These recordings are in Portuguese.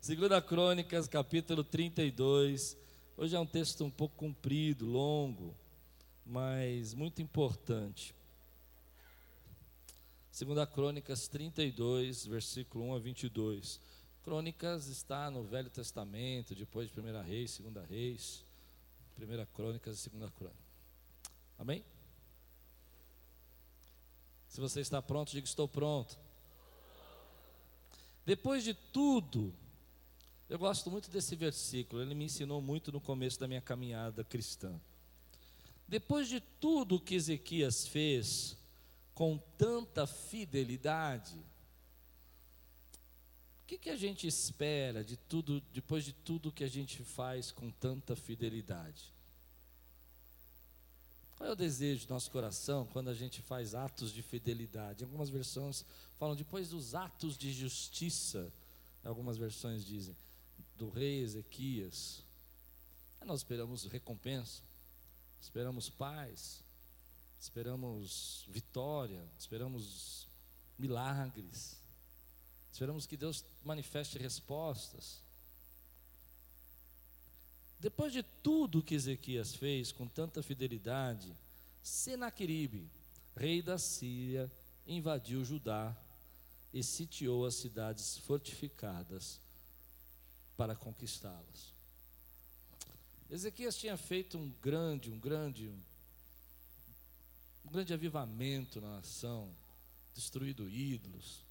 Segunda Crônicas, capítulo 32. Hoje é um texto um pouco comprido, longo, mas muito importante. Segunda Crônicas 32, versículo 1 a 22. Crônicas está no Velho Testamento, depois de Primeira Reis, Segunda Reis, Primeira Crônicas e Segunda Crônicas. Amém? Se você está pronto, diga estou pronto. Depois de tudo, eu gosto muito desse versículo, ele me ensinou muito no começo da minha caminhada cristã. Depois de tudo que Ezequias fez com tanta fidelidade, o que, que a gente espera de tudo, depois de tudo que a gente faz com tanta fidelidade? Qual é o desejo do nosso coração quando a gente faz atos de fidelidade? Algumas versões falam depois dos atos de justiça, algumas versões dizem, do rei Ezequias. Nós esperamos recompensa, esperamos paz, esperamos vitória, esperamos milagres, esperamos que Deus manifeste respostas. Depois de tudo que Ezequias fez com tanta fidelidade, Senaqueribe, rei da Síria, invadiu Judá e sitiou as cidades fortificadas para conquistá-las. Ezequias tinha feito um grande, um grande, um grande avivamento na nação, destruído ídolos,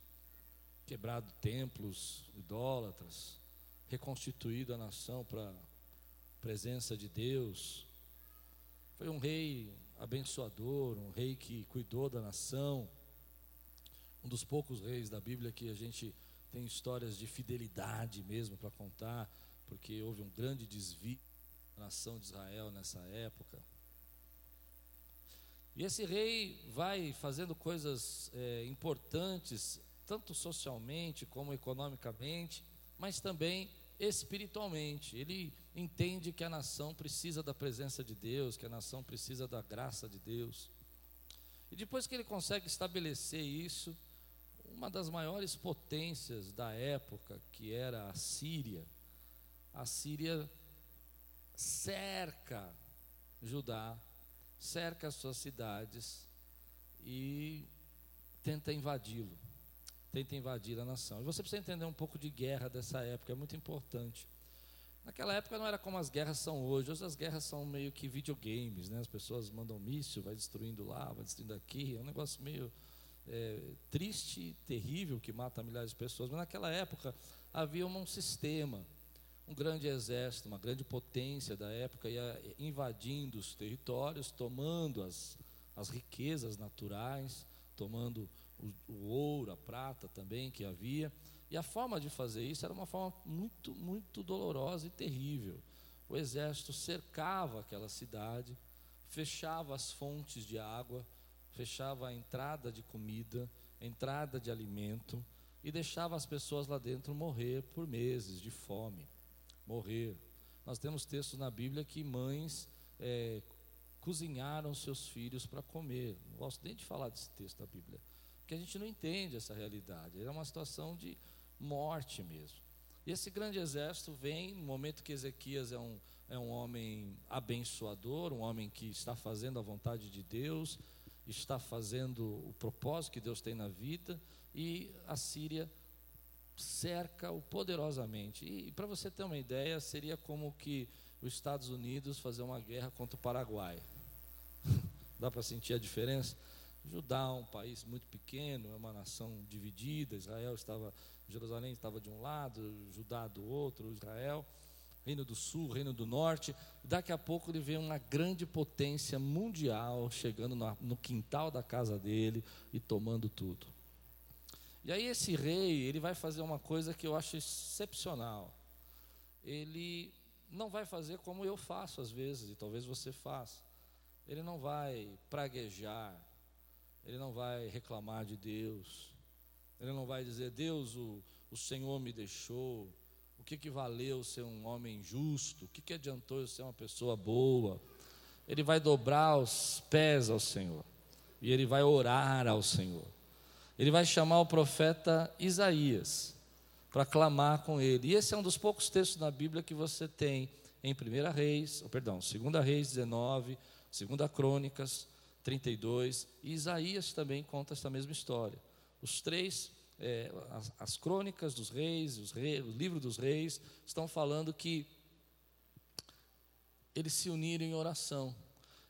quebrado templos idólatras, reconstituído a nação para presença de Deus. Foi um rei abençoador, um rei que cuidou da nação. Um dos poucos reis da Bíblia que a gente tem histórias de fidelidade mesmo para contar, porque houve um grande desvio da nação de Israel nessa época. E esse rei vai fazendo coisas é, importantes, tanto socialmente como economicamente, mas também espiritualmente. Ele entende que a nação precisa da presença de Deus, que a nação precisa da graça de Deus. E depois que ele consegue estabelecer isso, uma das maiores potências da época, que era a Síria, a Síria cerca Judá, cerca as suas cidades e tenta invadi-lo, tenta invadir a nação. E você precisa entender um pouco de guerra dessa época, é muito importante. Naquela época não era como as guerras são hoje. Hoje as guerras são meio que videogames, né? As pessoas mandam míssil, vai destruindo lá, vai destruindo aqui. É um negócio meio é, triste, terrível, que mata milhares de pessoas. Mas naquela época havia um sistema, um grande exército, uma grande potência da época ia invadindo os territórios, tomando as, as riquezas naturais, tomando o, o ouro, a prata também que havia e a forma de fazer isso era uma forma muito, muito dolorosa e terrível. O exército cercava aquela cidade, fechava as fontes de água, fechava a entrada de comida, entrada de alimento e deixava as pessoas lá dentro morrer por meses de fome. Morrer. Nós temos textos na Bíblia que mães é, cozinharam seus filhos para comer. Não gosto nem de falar desse texto da Bíblia, porque a gente não entende essa realidade. Era uma situação de morte mesmo. E esse grande exército vem no momento que Ezequias é um, é um homem abençoador, um homem que está fazendo a vontade de Deus, está fazendo o propósito que Deus tem na vida, e a Síria cerca-o poderosamente. E, e para você ter uma ideia, seria como que os Estados Unidos fazer uma guerra contra o Paraguai. Dá para sentir a diferença? Judá é um país muito pequeno, é uma nação dividida, Israel estava Jerusalém estava de um lado, Judá do outro, Israel, Reino do Sul, Reino do Norte. Daqui a pouco ele vê uma grande potência mundial chegando no quintal da casa dele e tomando tudo. E aí esse rei, ele vai fazer uma coisa que eu acho excepcional. Ele não vai fazer como eu faço às vezes, e talvez você faça. Ele não vai praguejar, ele não vai reclamar de Deus, ele não vai dizer, Deus, o, o Senhor me deixou. Que, que valeu ser um homem justo? O que, que adiantou eu ser uma pessoa boa? Ele vai dobrar os pés ao Senhor. E ele vai orar ao Senhor. Ele vai chamar o profeta Isaías para clamar com ele. E esse é um dos poucos textos na Bíblia que você tem em 1 Reis, perdão, 2 Reis 19, 2 Crônicas 32, e Isaías também conta essa mesma história. Os três, é, as, as, crônicas dos reis, os reis, o livro dos reis, estão falando que eles se uniram em oração.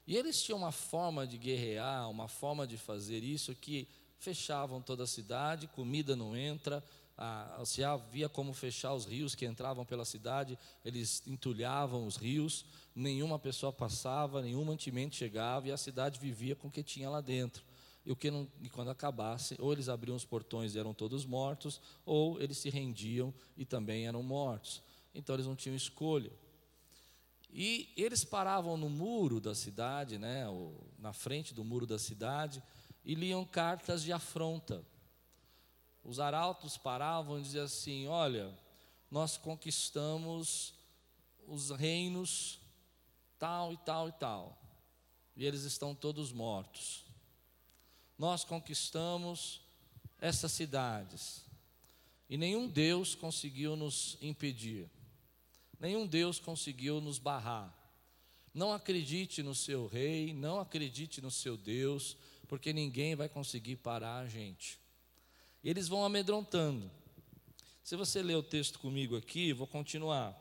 E eles tinham uma forma de guerrear, uma forma de fazer isso que fechavam toda a cidade, comida não entra, se havia como fechar os rios que entravam pela cidade, eles entulhavam os rios, nenhuma pessoa passava, nenhum mantimento chegava e a cidade vivia com o que tinha lá dentro. E, o que não, e quando acabasse, ou eles abriam os portões e eram todos mortos, ou eles se rendiam e também eram mortos. Então eles não tinham escolha. E eles paravam no muro da cidade, né, na frente do muro da cidade, e liam cartas de afronta os arautos paravam e diziam assim: Olha, nós conquistamos os reinos tal e tal e tal, e eles estão todos mortos. Nós conquistamos essas cidades, e nenhum Deus conseguiu nos impedir, nenhum Deus conseguiu nos barrar. Não acredite no seu rei, não acredite no seu Deus, porque ninguém vai conseguir parar a gente. Eles vão amedrontando. Se você ler o texto comigo aqui, vou continuar.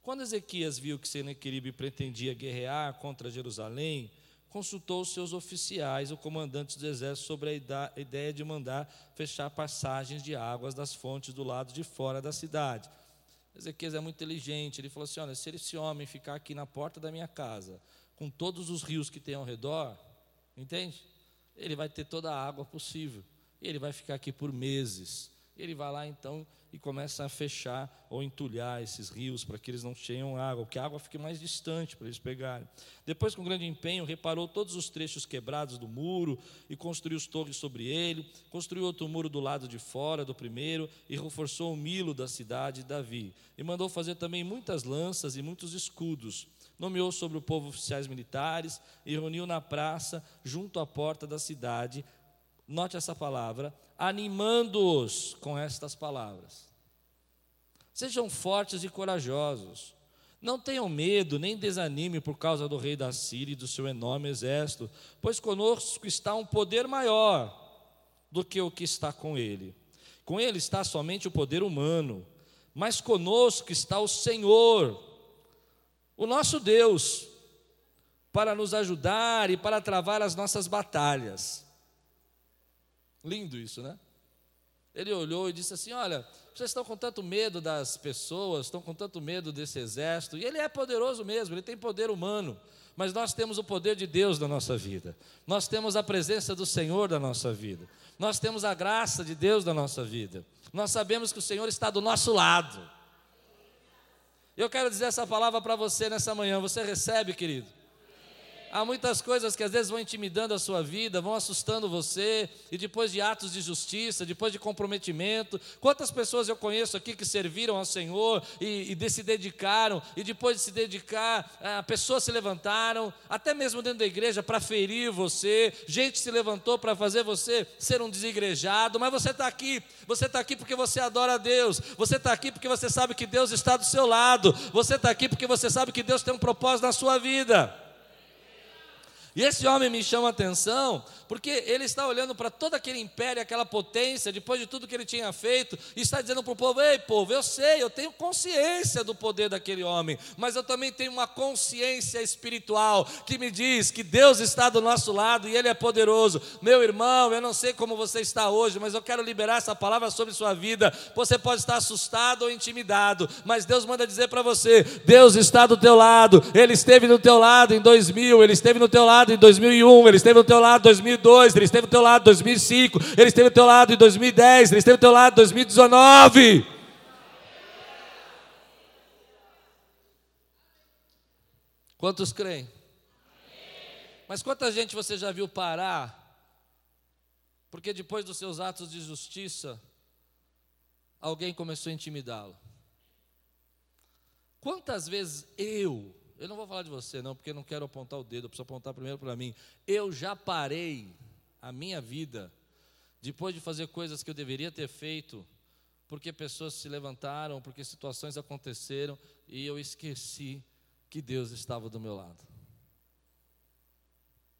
Quando Ezequias viu que Senequeribe pretendia guerrear contra Jerusalém, consultou os seus oficiais, o comandante do exército, sobre a ideia de mandar fechar passagens de águas das fontes do lado de fora da cidade. Ezequias é muito inteligente, ele falou assim: olha, se esse homem ficar aqui na porta da minha casa, com todos os rios que tem ao redor, entende? Ele vai ter toda a água possível ele vai ficar aqui por meses. Ele vai lá então e começa a fechar ou entulhar esses rios para que eles não cheiam água, que a água fique mais distante para eles pegarem. Depois, com grande empenho, reparou todos os trechos quebrados do muro e construiu os torres sobre ele, construiu outro muro do lado de fora do primeiro e reforçou o milo da cidade de Davi. E mandou fazer também muitas lanças e muitos escudos. Nomeou sobre o povo oficiais militares e reuniu na praça, junto à porta da cidade, note essa palavra, animando-os com estas palavras. Sejam fortes e corajosos. Não tenham medo, nem desanime por causa do rei da Síria e do seu enorme exército, pois conosco está um poder maior do que o que está com ele. Com ele está somente o poder humano, mas conosco está o Senhor, o nosso Deus, para nos ajudar e para travar as nossas batalhas. Lindo isso, né? Ele olhou e disse assim: Olha, vocês estão com tanto medo das pessoas, estão com tanto medo desse exército, e ele é poderoso mesmo, ele tem poder humano, mas nós temos o poder de Deus na nossa vida, nós temos a presença do Senhor na nossa vida, nós temos a graça de Deus na nossa vida, nós sabemos que o Senhor está do nosso lado. Eu quero dizer essa palavra para você nessa manhã, você recebe, querido? Há muitas coisas que às vezes vão intimidando a sua vida, vão assustando você, e depois de atos de justiça, depois de comprometimento. Quantas pessoas eu conheço aqui que serviram ao Senhor e, e se dedicaram, e depois de se dedicar, ah, pessoas se levantaram, até mesmo dentro da igreja, para ferir você, gente se levantou para fazer você ser um desigrejado, mas você está aqui, você está aqui porque você adora a Deus, você está aqui porque você sabe que Deus está do seu lado, você está aqui porque você sabe que Deus tem um propósito na sua vida. E esse homem me chama a atenção porque ele está olhando para todo aquele império, aquela potência, depois de tudo que ele tinha feito, e está dizendo para o povo: Ei, povo, eu sei, eu tenho consciência do poder daquele homem, mas eu também tenho uma consciência espiritual que me diz que Deus está do nosso lado e Ele é poderoso. Meu irmão, eu não sei como você está hoje, mas eu quero liberar essa palavra sobre sua vida. Você pode estar assustado ou intimidado, mas Deus manda dizer para você: Deus está do teu lado, Ele esteve no teu lado em 2000, Ele esteve no teu lado em 2001, Ele esteve no teu lado em 2002. 2002, ele esteve do teu lado em 2005, ele esteve do teu lado em 2010, ele esteve do teu lado em 2019. Quantos creem? Mas quanta gente você já viu parar? Porque depois dos seus atos de justiça, alguém começou a intimidá-lo. Quantas vezes eu eu não vou falar de você, não, porque eu não quero apontar o dedo, eu preciso apontar primeiro para mim. Eu já parei a minha vida, depois de fazer coisas que eu deveria ter feito, porque pessoas se levantaram, porque situações aconteceram e eu esqueci que Deus estava do meu lado.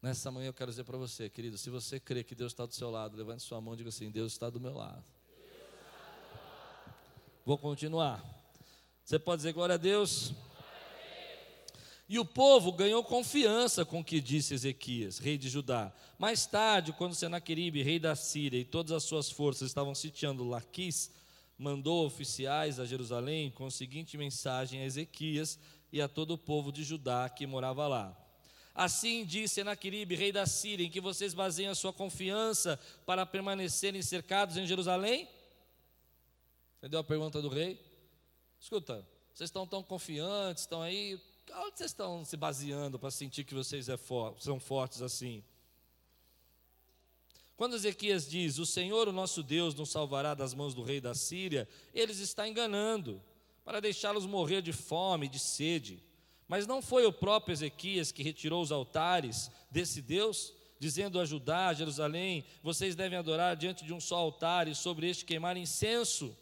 Nessa manhã eu quero dizer para você, querido, se você crê que Deus está do seu lado, levante sua mão e diga assim: Deus está do meu lado. Vou continuar. Você pode dizer glória a Deus? E o povo ganhou confiança com o que disse Ezequias, rei de Judá. Mais tarde, quando Senaqueribe, rei da Síria, e todas as suas forças estavam sitiando Laquis, mandou oficiais a Jerusalém com a seguinte mensagem a Ezequias e a todo o povo de Judá que morava lá. Assim disse Senaqueribe, rei da Síria, em que vocês baseiam a sua confiança para permanecerem cercados em Jerusalém? Entendeu a pergunta do rei? Escuta, vocês estão tão confiantes, estão aí, onde vocês estão se baseando para sentir que vocês é for, são fortes assim? Quando Ezequias diz: O Senhor, o nosso Deus, nos salvará das mãos do rei da Síria, eles está enganando, para deixá-los morrer de fome, de sede. Mas não foi o próprio Ezequias que retirou os altares desse Deus, dizendo a Judá, Jerusalém: Vocês devem adorar diante de um só altar e sobre este queimar incenso.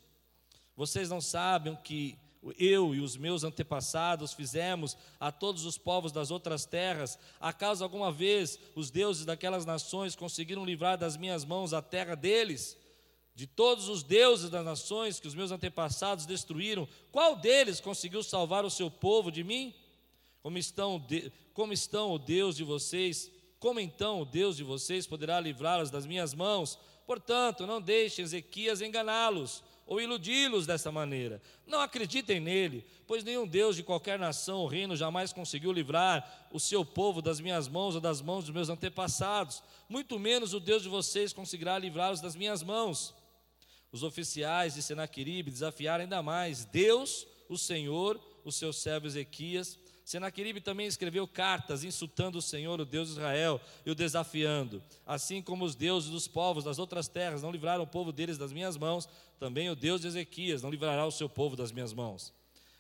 Vocês não sabem que eu e os meus antepassados fizemos a todos os povos das outras terras? Acaso alguma vez os deuses daquelas nações conseguiram livrar das minhas mãos a terra deles? De todos os deuses das nações que os meus antepassados destruíram, qual deles conseguiu salvar o seu povo de mim? Como estão, como estão o Deus de vocês? Como então o Deus de vocês poderá livrá-los das minhas mãos? Portanto, não deixem Ezequias enganá-los ou iludi-los dessa maneira. Não acreditem nele, pois nenhum Deus de qualquer nação ou reino jamais conseguiu livrar o seu povo das minhas mãos ou das mãos dos meus antepassados. Muito menos o Deus de vocês conseguirá livrá-los das minhas mãos. Os oficiais de Senaqueribe desafiaram ainda mais Deus, o Senhor, o seu servo Ezequias, Senaqueribe também escreveu cartas insultando o Senhor, o Deus de Israel, e o desafiando. Assim como os deuses dos povos das outras terras não livraram o povo deles das minhas mãos, também o Deus de Ezequias não livrará o seu povo das minhas mãos.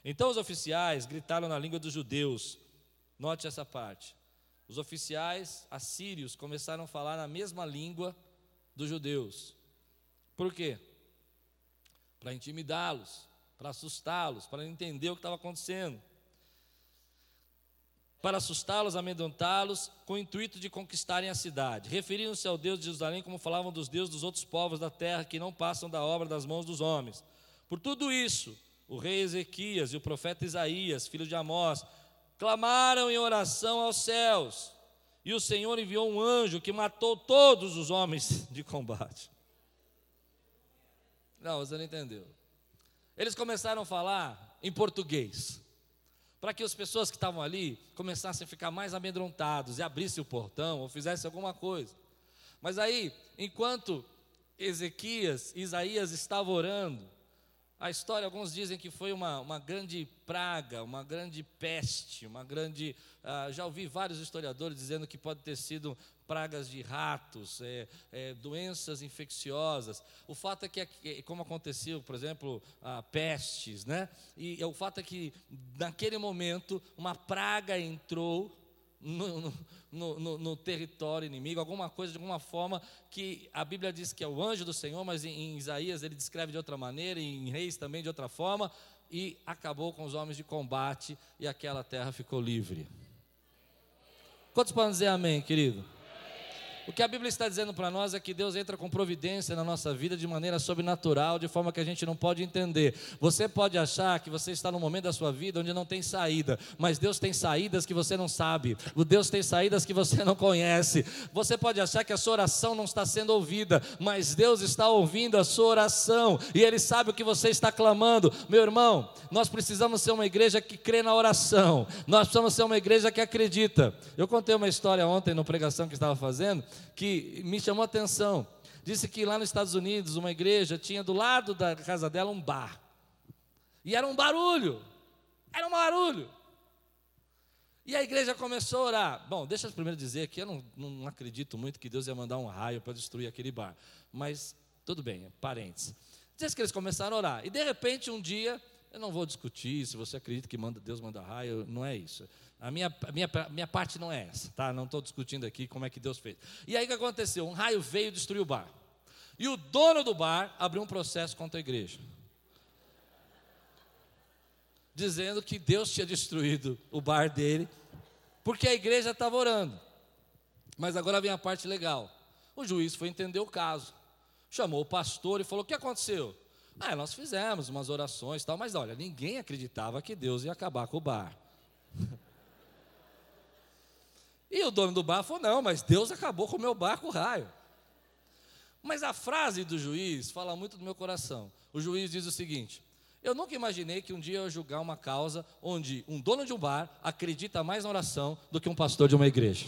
Então os oficiais gritaram na língua dos judeus. Note essa parte. Os oficiais assírios começaram a falar na mesma língua dos judeus. Por quê? Para intimidá-los, para assustá-los, para entender o que estava acontecendo para assustá-los, amedrontá-los, com o intuito de conquistarem a cidade. Referindo-se ao Deus de Jerusalém como falavam dos deuses dos outros povos da terra que não passam da obra das mãos dos homens. Por tudo isso, o rei Ezequias e o profeta Isaías, filho de Amós, clamaram em oração aos céus. E o Senhor enviou um anjo que matou todos os homens de combate. Não, você não entendeu. Eles começaram a falar em português para que as pessoas que estavam ali começassem a ficar mais amedrontados e abrissem o portão ou fizessem alguma coisa. Mas aí, enquanto Ezequias, Isaías estavam orando, a história, alguns dizem que foi uma, uma grande praga, uma grande peste, uma grande. Ah, já ouvi vários historiadores dizendo que pode ter sido pragas de ratos, é, é, doenças infecciosas. O fato é que, é, como aconteceu, por exemplo, ah, pestes, né? E, o fato é que, naquele momento, uma praga entrou no, no, no, no, território inimigo, alguma coisa de alguma forma que a Bíblia diz que é o anjo do Senhor, mas em, em Isaías ele descreve de outra maneira, em Reis também de outra forma, e acabou com os homens de combate e aquela terra ficou livre. Quantos podem dizer amém, querido? O que a Bíblia está dizendo para nós é que Deus entra com providência na nossa vida de maneira sobrenatural, de forma que a gente não pode entender. Você pode achar que você está num momento da sua vida onde não tem saída, mas Deus tem saídas que você não sabe, o Deus tem saídas que você não conhece. Você pode achar que a sua oração não está sendo ouvida, mas Deus está ouvindo a sua oração e Ele sabe o que você está clamando. Meu irmão, nós precisamos ser uma igreja que crê na oração, nós precisamos ser uma igreja que acredita. Eu contei uma história ontem na pregação que estava fazendo que me chamou a atenção. Disse que lá nos Estados Unidos, uma igreja tinha do lado da casa dela um bar. E era um barulho. Era um barulho. E a igreja começou a orar. Bom, deixa eu primeiro dizer que eu não, não acredito muito que Deus ia mandar um raio para destruir aquele bar. Mas tudo bem, parentes. Diz que eles começaram a orar. E de repente, um dia, eu não vou discutir se você acredita que manda, Deus manda raio, não é isso. A minha, minha, minha parte não é essa, tá? Não estou discutindo aqui como é que Deus fez. E aí o que aconteceu? Um raio veio e destruiu o bar. E o dono do bar abriu um processo contra a igreja. Dizendo que Deus tinha destruído o bar dele, porque a igreja estava orando. Mas agora vem a parte legal. O juiz foi entender o caso. Chamou o pastor e falou: O que aconteceu? Ah, nós fizemos umas orações e tal, mas olha, ninguém acreditava que Deus ia acabar com o bar. E o dono do bar falou: Não, mas Deus acabou com o meu bar com o raio. Mas a frase do juiz fala muito do meu coração. O juiz diz o seguinte: Eu nunca imaginei que um dia eu julgar uma causa onde um dono de um bar acredita mais na oração do que um pastor de uma igreja.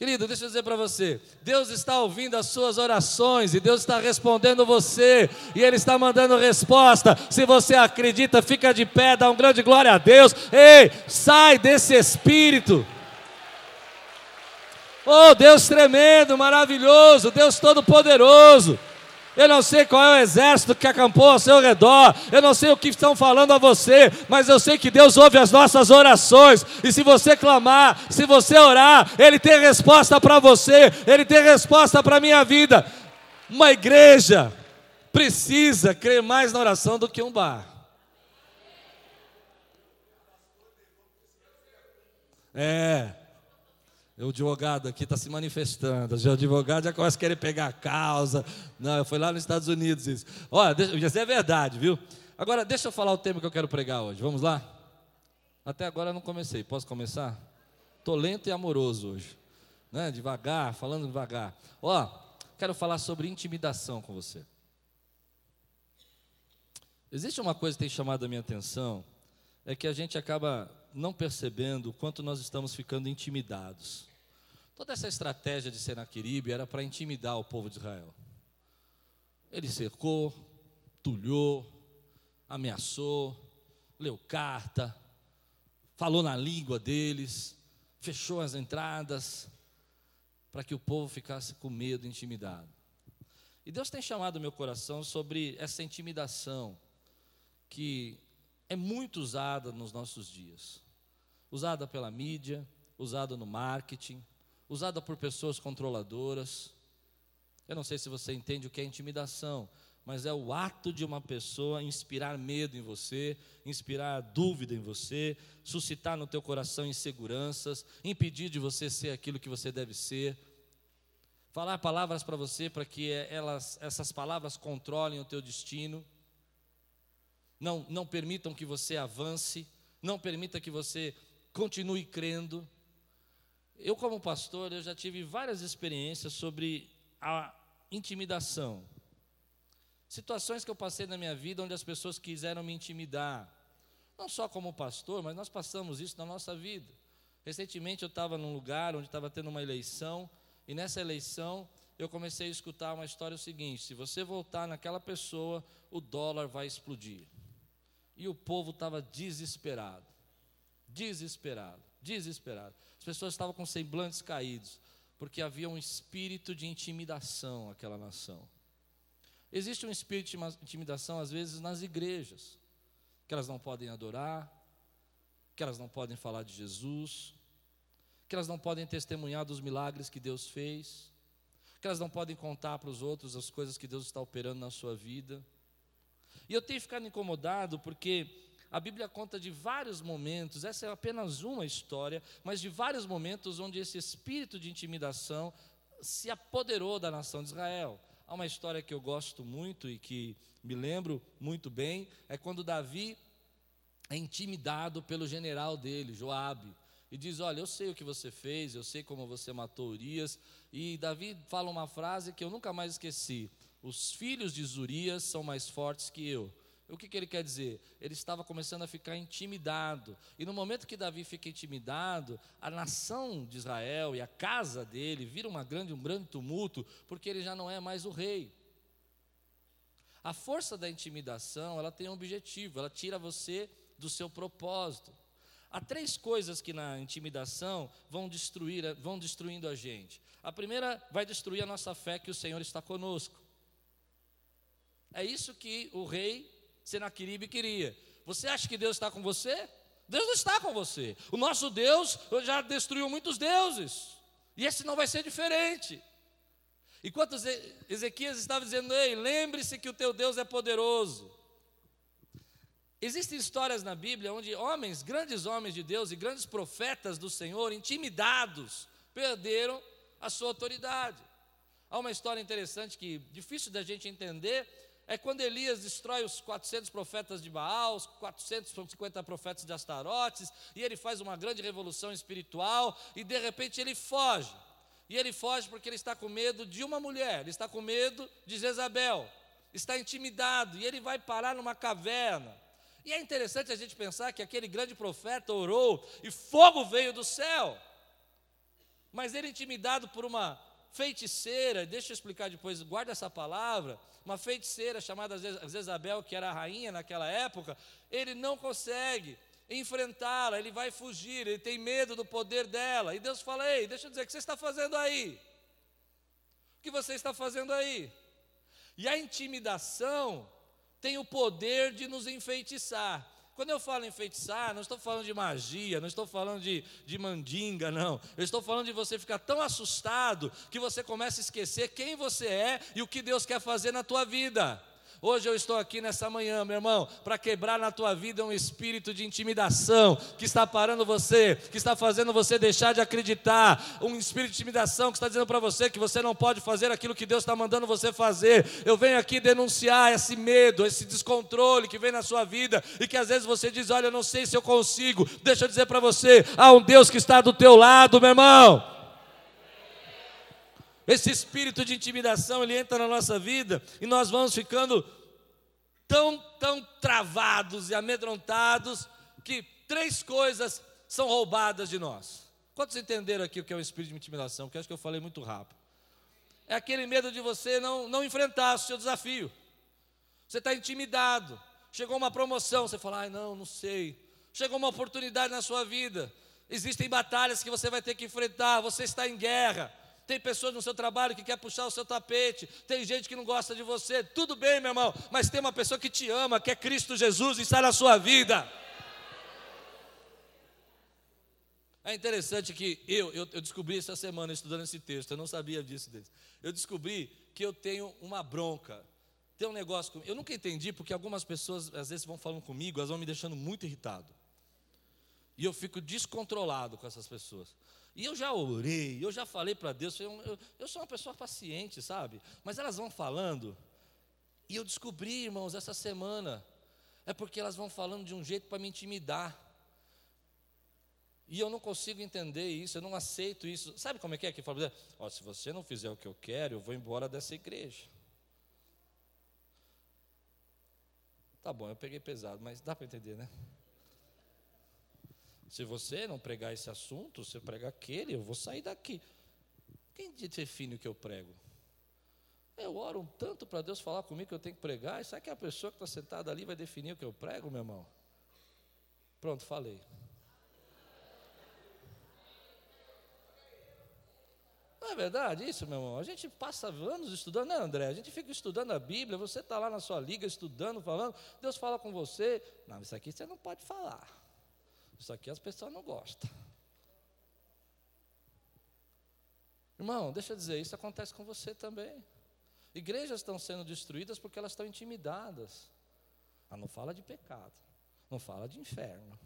Querido, deixa eu dizer para você: Deus está ouvindo as suas orações e Deus está respondendo você, e Ele está mandando resposta. Se você acredita, fica de pé, dá um grande glória a Deus. Ei, sai desse espírito. Oh, Deus tremendo, maravilhoso, Deus todo-poderoso. Eu não sei qual é o exército que acampou ao seu redor, eu não sei o que estão falando a você, mas eu sei que Deus ouve as nossas orações, e se você clamar, se você orar, Ele tem resposta para você, Ele tem resposta para a minha vida. Uma igreja precisa crer mais na oração do que um bar. É. O advogado aqui está se manifestando. O advogado já começa a querer pegar a causa. Não, foi lá nos Estados Unidos isso. Olha, isso é verdade, viu? Agora, deixa eu falar o tema que eu quero pregar hoje. Vamos lá? Até agora eu não comecei. Posso começar? Estou lento e amoroso hoje. Né? Devagar, falando devagar. Ó, quero falar sobre intimidação com você. Existe uma coisa que tem chamado a minha atenção, é que a gente acaba não percebendo o quanto nós estamos ficando intimidados. Toda essa estratégia de Senaqueribe era para intimidar o povo de Israel. Ele cercou, tulhou, ameaçou, leu carta, falou na língua deles, fechou as entradas, para que o povo ficasse com medo, intimidado. E Deus tem chamado meu coração sobre essa intimidação que é muito usada nos nossos dias. Usada pela mídia, usada no marketing, usada por pessoas controladoras. Eu não sei se você entende o que é intimidação, mas é o ato de uma pessoa inspirar medo em você, inspirar dúvida em você, suscitar no teu coração inseguranças, impedir de você ser aquilo que você deve ser. Falar palavras para você para que elas, essas palavras controlem o teu destino. Não, não permitam que você avance, não permita que você continue crendo. Eu, como pastor, eu já tive várias experiências sobre a intimidação. Situações que eu passei na minha vida onde as pessoas quiseram me intimidar. Não só como pastor, mas nós passamos isso na nossa vida. Recentemente eu estava num lugar onde estava tendo uma eleição, e nessa eleição eu comecei a escutar uma história o seguinte: se você voltar naquela pessoa, o dólar vai explodir. E o povo estava desesperado, desesperado, desesperado. As pessoas estavam com semblantes caídos, porque havia um espírito de intimidação naquela nação. Existe um espírito de intimidação, às vezes, nas igrejas, que elas não podem adorar, que elas não podem falar de Jesus, que elas não podem testemunhar dos milagres que Deus fez, que elas não podem contar para os outros as coisas que Deus está operando na sua vida. E eu tenho ficado incomodado porque a Bíblia conta de vários momentos, essa é apenas uma história, mas de vários momentos onde esse espírito de intimidação se apoderou da nação de Israel. Há uma história que eu gosto muito e que me lembro muito bem, é quando Davi é intimidado pelo general dele, Joabe, e diz: "Olha, eu sei o que você fez, eu sei como você matou Urias". E Davi fala uma frase que eu nunca mais esqueci: "Os filhos de Urias são mais fortes que eu". O que, que ele quer dizer? Ele estava começando a ficar intimidado. E no momento que Davi fica intimidado, a nação de Israel e a casa dele vira uma grande, um grande tumulto, porque ele já não é mais o rei. A força da intimidação, ela tem um objetivo, ela tira você do seu propósito. Há três coisas que na intimidação vão destruir, vão destruindo a gente. A primeira vai destruir a nossa fé que o Senhor está conosco. É isso que o rei Senaqueribe queria. Você acha que Deus está com você? Deus não está com você. O nosso Deus já destruiu muitos deuses. E esse não vai ser diferente. Enquanto Ezequias estava dizendo, ei, lembre-se que o teu Deus é poderoso. Existem histórias na Bíblia onde homens, grandes homens de Deus e grandes profetas do Senhor, intimidados, perderam a sua autoridade. Há uma história interessante que difícil da gente entender, é quando Elias destrói os 400 profetas de Baal, os 450 profetas de Astarotes, e ele faz uma grande revolução espiritual, e de repente ele foge. E ele foge porque ele está com medo de uma mulher, ele está com medo de Jezabel, está intimidado, e ele vai parar numa caverna. E é interessante a gente pensar que aquele grande profeta orou e fogo veio do céu. Mas ele, intimidado por uma feiticeira, deixa eu explicar depois, guarda essa palavra, uma feiticeira chamada Jezabel, que era a rainha naquela época, ele não consegue enfrentá-la, ele vai fugir, ele tem medo do poder dela. E Deus fala: Ei, deixa eu dizer, o que você está fazendo aí? O que você está fazendo aí? E a intimidação tem o poder de nos enfeitiçar. Quando eu falo enfeitiçar, não estou falando de magia, não estou falando de, de mandinga, não. Eu estou falando de você ficar tão assustado que você começa a esquecer quem você é e o que Deus quer fazer na tua vida. Hoje eu estou aqui nessa manhã, meu irmão, para quebrar na tua vida um espírito de intimidação que está parando você, que está fazendo você deixar de acreditar, um espírito de intimidação que está dizendo para você que você não pode fazer aquilo que Deus está mandando você fazer. Eu venho aqui denunciar esse medo, esse descontrole que vem na sua vida e que às vezes você diz: Olha, eu não sei se eu consigo. Deixa eu dizer para você: há um Deus que está do teu lado, meu irmão. Esse espírito de intimidação, ele entra na nossa vida e nós vamos ficando tão, tão travados e amedrontados que três coisas são roubadas de nós. Quantos entenderam aqui o que é o espírito de intimidação? Porque acho que eu falei muito rápido. É aquele medo de você não, não enfrentar o seu desafio. Você está intimidado. Chegou uma promoção, você fala, ai não, não sei. Chegou uma oportunidade na sua vida. Existem batalhas que você vai ter que enfrentar, você está em guerra. Tem pessoas no seu trabalho que quer puxar o seu tapete, tem gente que não gosta de você. Tudo bem, meu irmão, mas tem uma pessoa que te ama, que é Cristo Jesus e está na sua vida. É interessante que eu, eu, eu, descobri essa semana estudando esse texto, eu não sabia disso deles. Eu descobri que eu tenho uma bronca. Tem um negócio comigo. Eu nunca entendi porque algumas pessoas às vezes vão falando comigo, elas vão me deixando muito irritado. E eu fico descontrolado com essas pessoas. E eu já orei, eu já falei para Deus, eu, eu, eu, sou uma pessoa paciente, sabe? Mas elas vão falando, e eu descobri, irmãos, essa semana, é porque elas vão falando de um jeito para me intimidar. E eu não consigo entender isso, eu não aceito isso. Sabe como é que é que fala? Oh, se você não fizer o que eu quero, eu vou embora dessa igreja. Tá bom, eu peguei pesado, mas dá para entender, né? Se você não pregar esse assunto, você prega aquele, eu vou sair daqui. Quem define o que eu prego? Eu oro um tanto para Deus falar comigo que eu tenho que pregar, e sabe que a pessoa que está sentada ali vai definir o que eu prego, meu irmão? Pronto, falei. Não é verdade isso, meu irmão? A gente passa anos estudando, né, André? A gente fica estudando a Bíblia, você está lá na sua liga estudando, falando, Deus fala com você. Não, isso aqui você não pode falar. Isso aqui as pessoas não gostam. Irmão, deixa eu dizer, isso acontece com você também. Igrejas estão sendo destruídas porque elas estão intimidadas. Ah, não fala de pecado, não fala de inferno,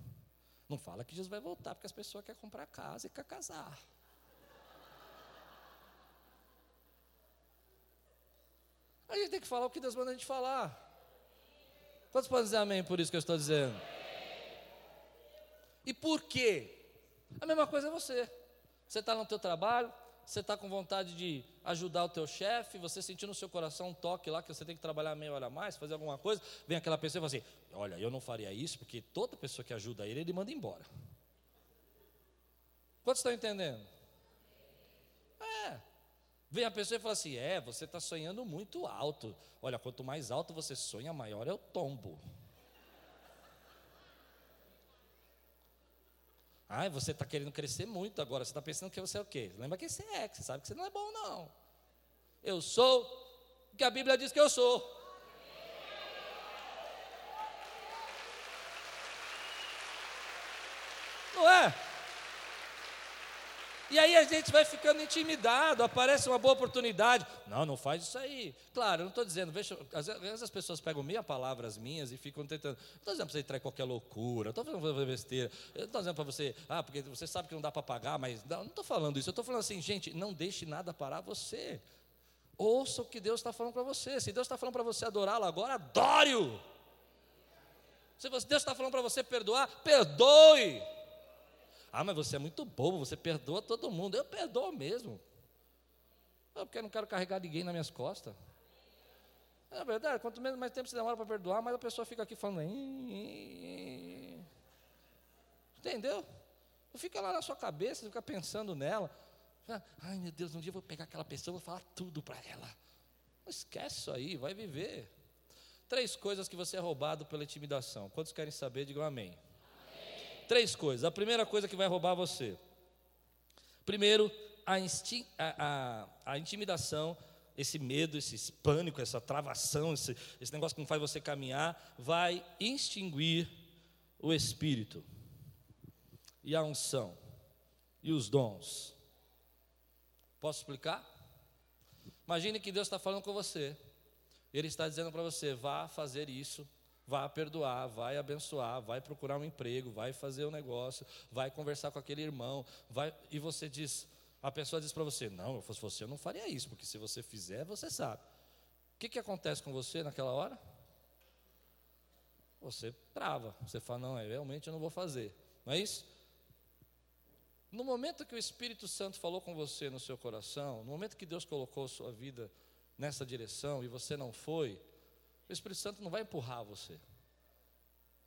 não fala que Jesus vai voltar porque as pessoas querem comprar casa e quer casar. A gente tem que falar o que Deus manda a gente falar. Quantos podem dizer amém por isso que eu estou dizendo? E por quê? A mesma coisa é você. Você está no teu trabalho, você está com vontade de ajudar o teu chefe, você sentiu no seu coração um toque lá que você tem que trabalhar meia hora a mais, fazer alguma coisa, vem aquela pessoa e fala assim, olha, eu não faria isso, porque toda pessoa que ajuda ele, ele manda embora. Quantos estão entendendo? É. Vem a pessoa e fala assim, é, você está sonhando muito alto. Olha, quanto mais alto você sonha, maior é o tombo. Ah, você está querendo crescer muito agora, você está pensando que você é o quê? Lembra quem você é, que você sabe que você não é bom, não. Eu sou o que a Bíblia diz que eu sou. Não é? E aí a gente vai ficando intimidado, aparece uma boa oportunidade. Não, não faz isso aí. Claro, eu não estou dizendo, veja, às vezes as pessoas pegam meia palavras minhas e ficam tentando. Não estou dizendo para você entrar em qualquer loucura, estou falando para besteira. Eu estou dizendo para você, ah, porque você sabe que não dá para pagar, mas não estou falando isso. Eu estou falando assim, gente, não deixe nada parar você. Ouça o que Deus está falando para você. Se Deus está falando para você adorá-lo agora, adore-o. Se Deus está falando para você perdoar, perdoe. Ah, mas você é muito bobo, você perdoa todo mundo. Eu perdoo mesmo. Eu porque eu não quero carregar ninguém nas minhas costas. É verdade, quanto mais tempo você demora para perdoar, mais a pessoa fica aqui falando. Entendeu? Fica lá na sua cabeça, fica pensando nela. Ai meu Deus, um dia eu vou pegar aquela pessoa vou falar tudo para ela. Não esquece isso aí, vai viver. Três coisas que você é roubado pela intimidação. Quantos querem saber, digam amém. Três coisas. A primeira coisa que vai roubar você. Primeiro, a, a, a, a intimidação, esse medo, esse pânico, essa travação, esse, esse negócio que não faz você caminhar, vai extinguir o espírito e a unção e os dons. Posso explicar? Imagine que Deus está falando com você. Ele está dizendo para você: vá fazer isso Vai perdoar, vai abençoar, vai procurar um emprego, vai fazer um negócio, vai conversar com aquele irmão, vai e você diz, a pessoa diz para você, não, eu fosse você, eu não faria isso, porque se você fizer, você sabe. O que, que acontece com você naquela hora? Você trava, você fala, não, é, realmente eu não vou fazer, não é isso? No momento que o Espírito Santo falou com você no seu coração, no momento que Deus colocou sua vida nessa direção e você não foi, o Espírito Santo não vai empurrar você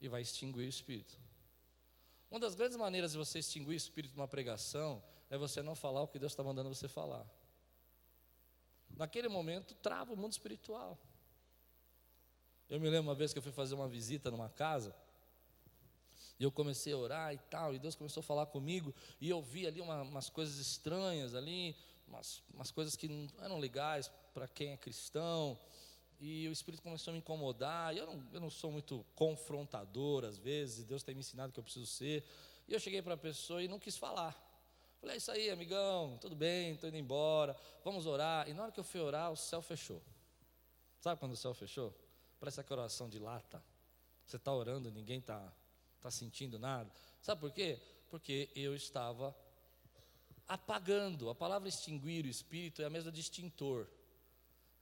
e vai extinguir o Espírito. Uma das grandes maneiras de você extinguir o Espírito numa pregação é você não falar o que Deus está mandando você falar. Naquele momento, trava o mundo espiritual. Eu me lembro uma vez que eu fui fazer uma visita numa casa, e eu comecei a orar e tal, e Deus começou a falar comigo, e eu vi ali uma, umas coisas estranhas ali, umas, umas coisas que não eram legais para quem é cristão, e o Espírito começou a me incomodar. Eu não, eu não sou muito confrontador às vezes, Deus tem me ensinado que eu preciso ser. E eu cheguei para a pessoa e não quis falar. Falei, é isso aí, amigão, tudo bem, estou indo embora, vamos orar. E na hora que eu fui orar, o céu fechou. Sabe quando o céu fechou? Parece aquela oração de lata. Você está orando, ninguém está tá sentindo nada. Sabe por quê? Porque eu estava apagando. A palavra extinguir o espírito é a mesma de extintor.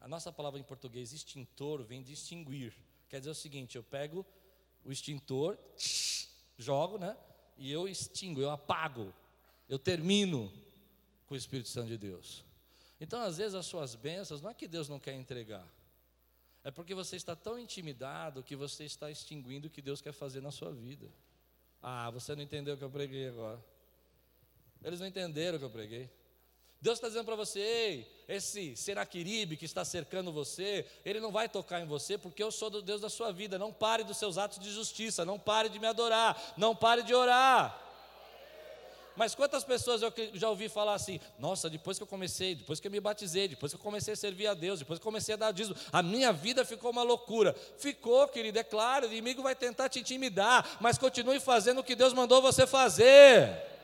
A nossa palavra em português extintor vem de extinguir. Quer dizer o seguinte: eu pego o extintor, jogo, né? E eu extingo, eu apago, eu termino com o Espírito Santo de Deus. Então, às vezes, as suas bênçãos não é que Deus não quer entregar, é porque você está tão intimidado que você está extinguindo o que Deus quer fazer na sua vida. Ah, você não entendeu o que eu preguei agora. Eles não entenderam o que eu preguei. Deus está dizendo para você, esse Senaqueribe que está cercando você, ele não vai tocar em você, porque eu sou do Deus da sua vida. Não pare dos seus atos de justiça, não pare de me adorar, não pare de orar. Mas quantas pessoas eu já ouvi falar assim: nossa, depois que eu comecei, depois que eu me batizei, depois que eu comecei a servir a Deus, depois que eu comecei a dar dízimo, a minha vida ficou uma loucura. Ficou, querido, é claro, o inimigo vai tentar te intimidar, mas continue fazendo o que Deus mandou você fazer.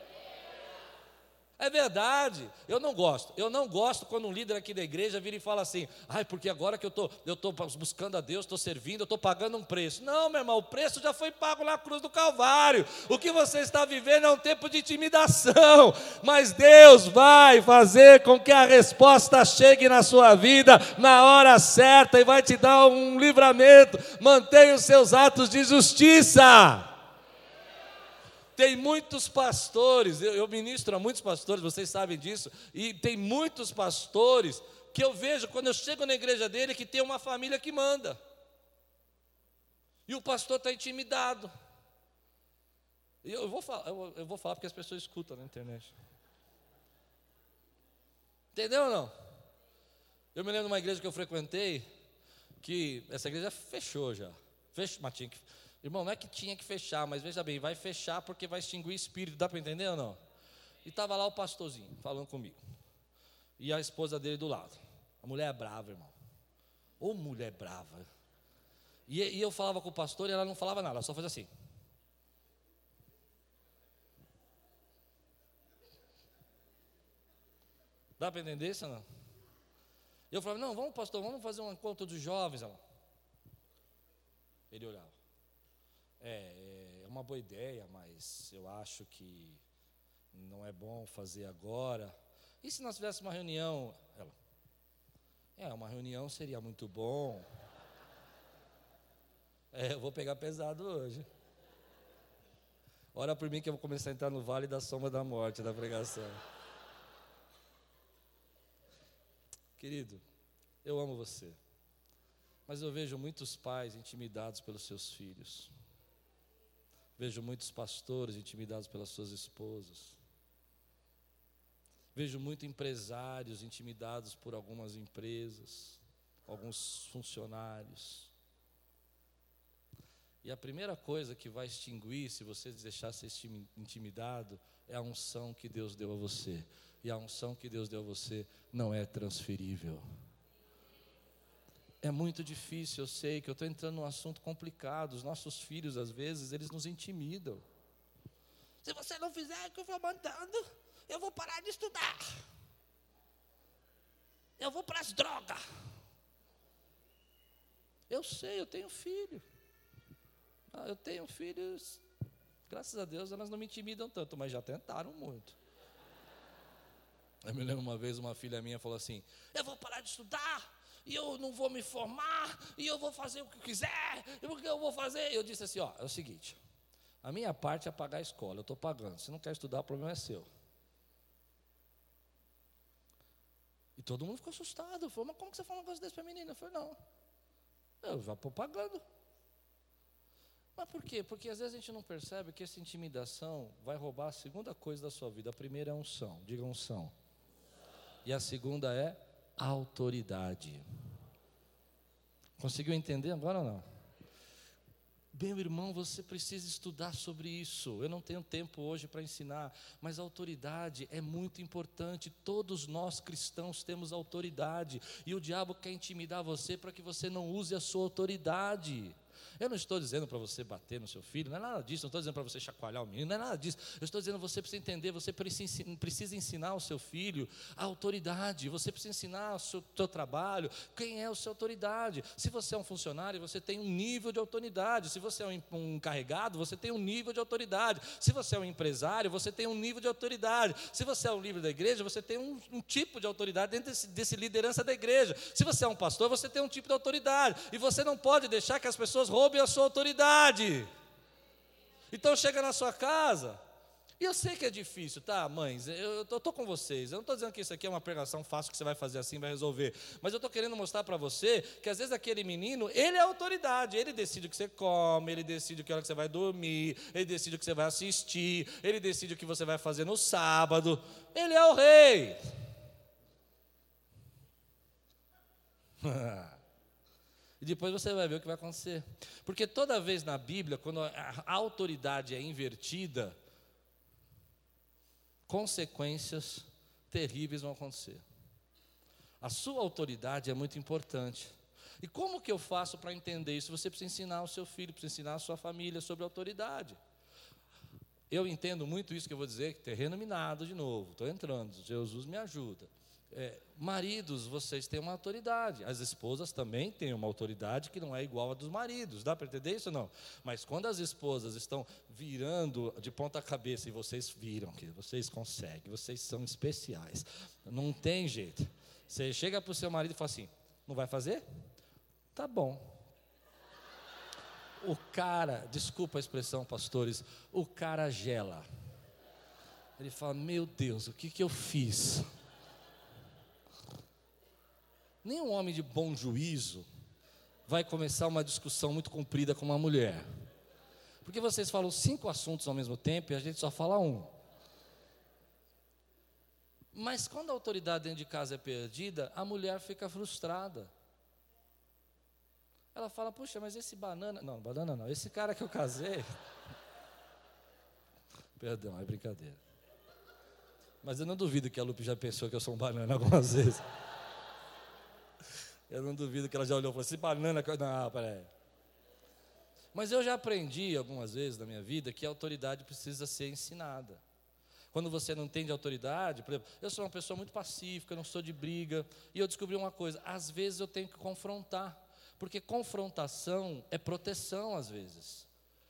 É verdade, eu não gosto. Eu não gosto quando um líder aqui da igreja vira e fala assim: ai, porque agora que eu tô, estou buscando a Deus, estou servindo, eu estou pagando um preço. Não, meu irmão, o preço já foi pago na cruz do Calvário. O que você está vivendo é um tempo de intimidação, mas Deus vai fazer com que a resposta chegue na sua vida na hora certa e vai te dar um livramento. Mantenha os seus atos de justiça. Tem muitos pastores, eu, eu ministro a muitos pastores, vocês sabem disso, e tem muitos pastores que eu vejo quando eu chego na igreja dele que tem uma família que manda. E o pastor está intimidado. E eu vou falar, eu, vou falar porque as pessoas escutam na internet. Entendeu ou não? Eu me lembro de uma igreja que eu frequentei, que essa igreja fechou já. Fechou, mas tinha que, Irmão, não é que tinha que fechar, mas veja bem, vai fechar porque vai extinguir espírito, dá para entender ou não? E estava lá o pastorzinho falando comigo. E a esposa dele do lado. A mulher é brava, irmão. Ô mulher brava. E, e eu falava com o pastor e ela não falava nada, ela só fazia assim. Dá para entender isso ou não? Eu falava, não, vamos, pastor, vamos fazer um encontro dos jovens. Ela. Ele olhava. É, é uma boa ideia, mas eu acho que não é bom fazer agora. E se nós tivéssemos uma reunião? Ela. É, uma reunião seria muito bom. É, eu vou pegar pesado hoje. Ora por mim que eu vou começar a entrar no vale da sombra da morte da pregação. Querido, eu amo você. Mas eu vejo muitos pais intimidados pelos seus filhos. Vejo muitos pastores intimidados pelas suas esposas. Vejo muitos empresários intimidados por algumas empresas, alguns funcionários. E a primeira coisa que vai extinguir, se você deixar ser intimidado, é a unção que Deus deu a você. E a unção que Deus deu a você não é transferível. É muito difícil, eu sei que eu estou entrando num assunto complicado. Os nossos filhos, às vezes, eles nos intimidam. Se você não fizer o que eu vou mandando, eu vou parar de estudar. Eu vou para as drogas. Eu sei, eu tenho filho. Ah, eu tenho filhos, graças a Deus elas não me intimidam tanto, mas já tentaram muito. Eu me lembro uma vez uma filha minha falou assim: Eu vou parar de estudar, e eu não vou me formar, e eu vou fazer o que quiser, e o que eu vou fazer? Eu disse assim: Ó, é o seguinte, a minha parte é pagar a escola, eu estou pagando. Se não quer estudar, o problema é seu. E todo mundo ficou assustado. Falou, mas como que você fala uma coisa desse para a menina? Eu falei, não. Eu já estou pagando. Mas por quê? Porque às vezes a gente não percebe que essa intimidação vai roubar a segunda coisa da sua vida. A primeira é unção, diga unção. E a segunda é autoridade. Conseguiu entender agora ou não? Meu irmão, você precisa estudar sobre isso. Eu não tenho tempo hoje para ensinar, mas autoridade é muito importante. Todos nós cristãos temos autoridade, e o diabo quer intimidar você para que você não use a sua autoridade. Eu não estou dizendo para você bater no seu filho, não é nada disso, não estou dizendo para você chacoalhar o menino, não é nada disso. Eu estou dizendo você precisa entender, você precisa ensinar ao seu filho a autoridade, você precisa ensinar ao seu, seu trabalho quem é a sua autoridade. Se você é um funcionário, você tem um nível de autoridade. Se você é um, um encarregado, você tem um nível de autoridade. Se você é um empresário, você tem um nível de autoridade. Se você é um líder da igreja, você tem um, um tipo de autoridade dentro desse, desse liderança da igreja. Se você é um pastor, você tem um tipo de autoridade. E você não pode deixar que as pessoas roubem roube a sua autoridade. Então chega na sua casa, e eu sei que é difícil, tá, mães? Eu estou com vocês. Eu não estou dizendo que isso aqui é uma pregação fácil que você vai fazer assim, vai resolver. Mas eu estou querendo mostrar para você que às vezes aquele menino, ele é autoridade. Ele decide o que você come, ele decide que hora que você vai dormir, ele decide o que você vai assistir, ele decide o que você vai fazer no sábado. Ele é o rei. E depois você vai ver o que vai acontecer. Porque toda vez na Bíblia, quando a autoridade é invertida, consequências terríveis vão acontecer. A sua autoridade é muito importante. E como que eu faço para entender isso? Você precisa ensinar o seu filho, precisa ensinar a sua família sobre autoridade. Eu entendo muito isso que eu vou dizer, terreno minado de novo, estou entrando, Jesus me ajuda. É, maridos, vocês têm uma autoridade. As esposas também têm uma autoridade que não é igual a dos maridos. Dá para entender isso ou não? Mas quando as esposas estão virando de ponta cabeça e vocês viram que vocês conseguem, vocês são especiais. Não tem jeito. Você chega para o seu marido e fala assim: não vai fazer? Tá bom. O cara, desculpa a expressão, pastores, o cara gela. Ele fala: Meu Deus, o que, que eu fiz? Nenhum homem de bom juízo vai começar uma discussão muito comprida com uma mulher. Porque vocês falam cinco assuntos ao mesmo tempo e a gente só fala um. Mas quando a autoridade dentro de casa é perdida, a mulher fica frustrada. Ela fala: Puxa, mas esse banana. Não, banana não. Esse cara que eu casei. Perdão, é brincadeira. Mas eu não duvido que a Lupe já pensou que eu sou um banana algumas vezes. Eu não duvido que ela já olhou e falou assim: banana. Não, peraí. Mas eu já aprendi algumas vezes na minha vida que a autoridade precisa ser ensinada. Quando você não entende autoridade, por exemplo, eu sou uma pessoa muito pacífica, não sou de briga, e eu descobri uma coisa: às vezes eu tenho que confrontar, porque confrontação é proteção às vezes.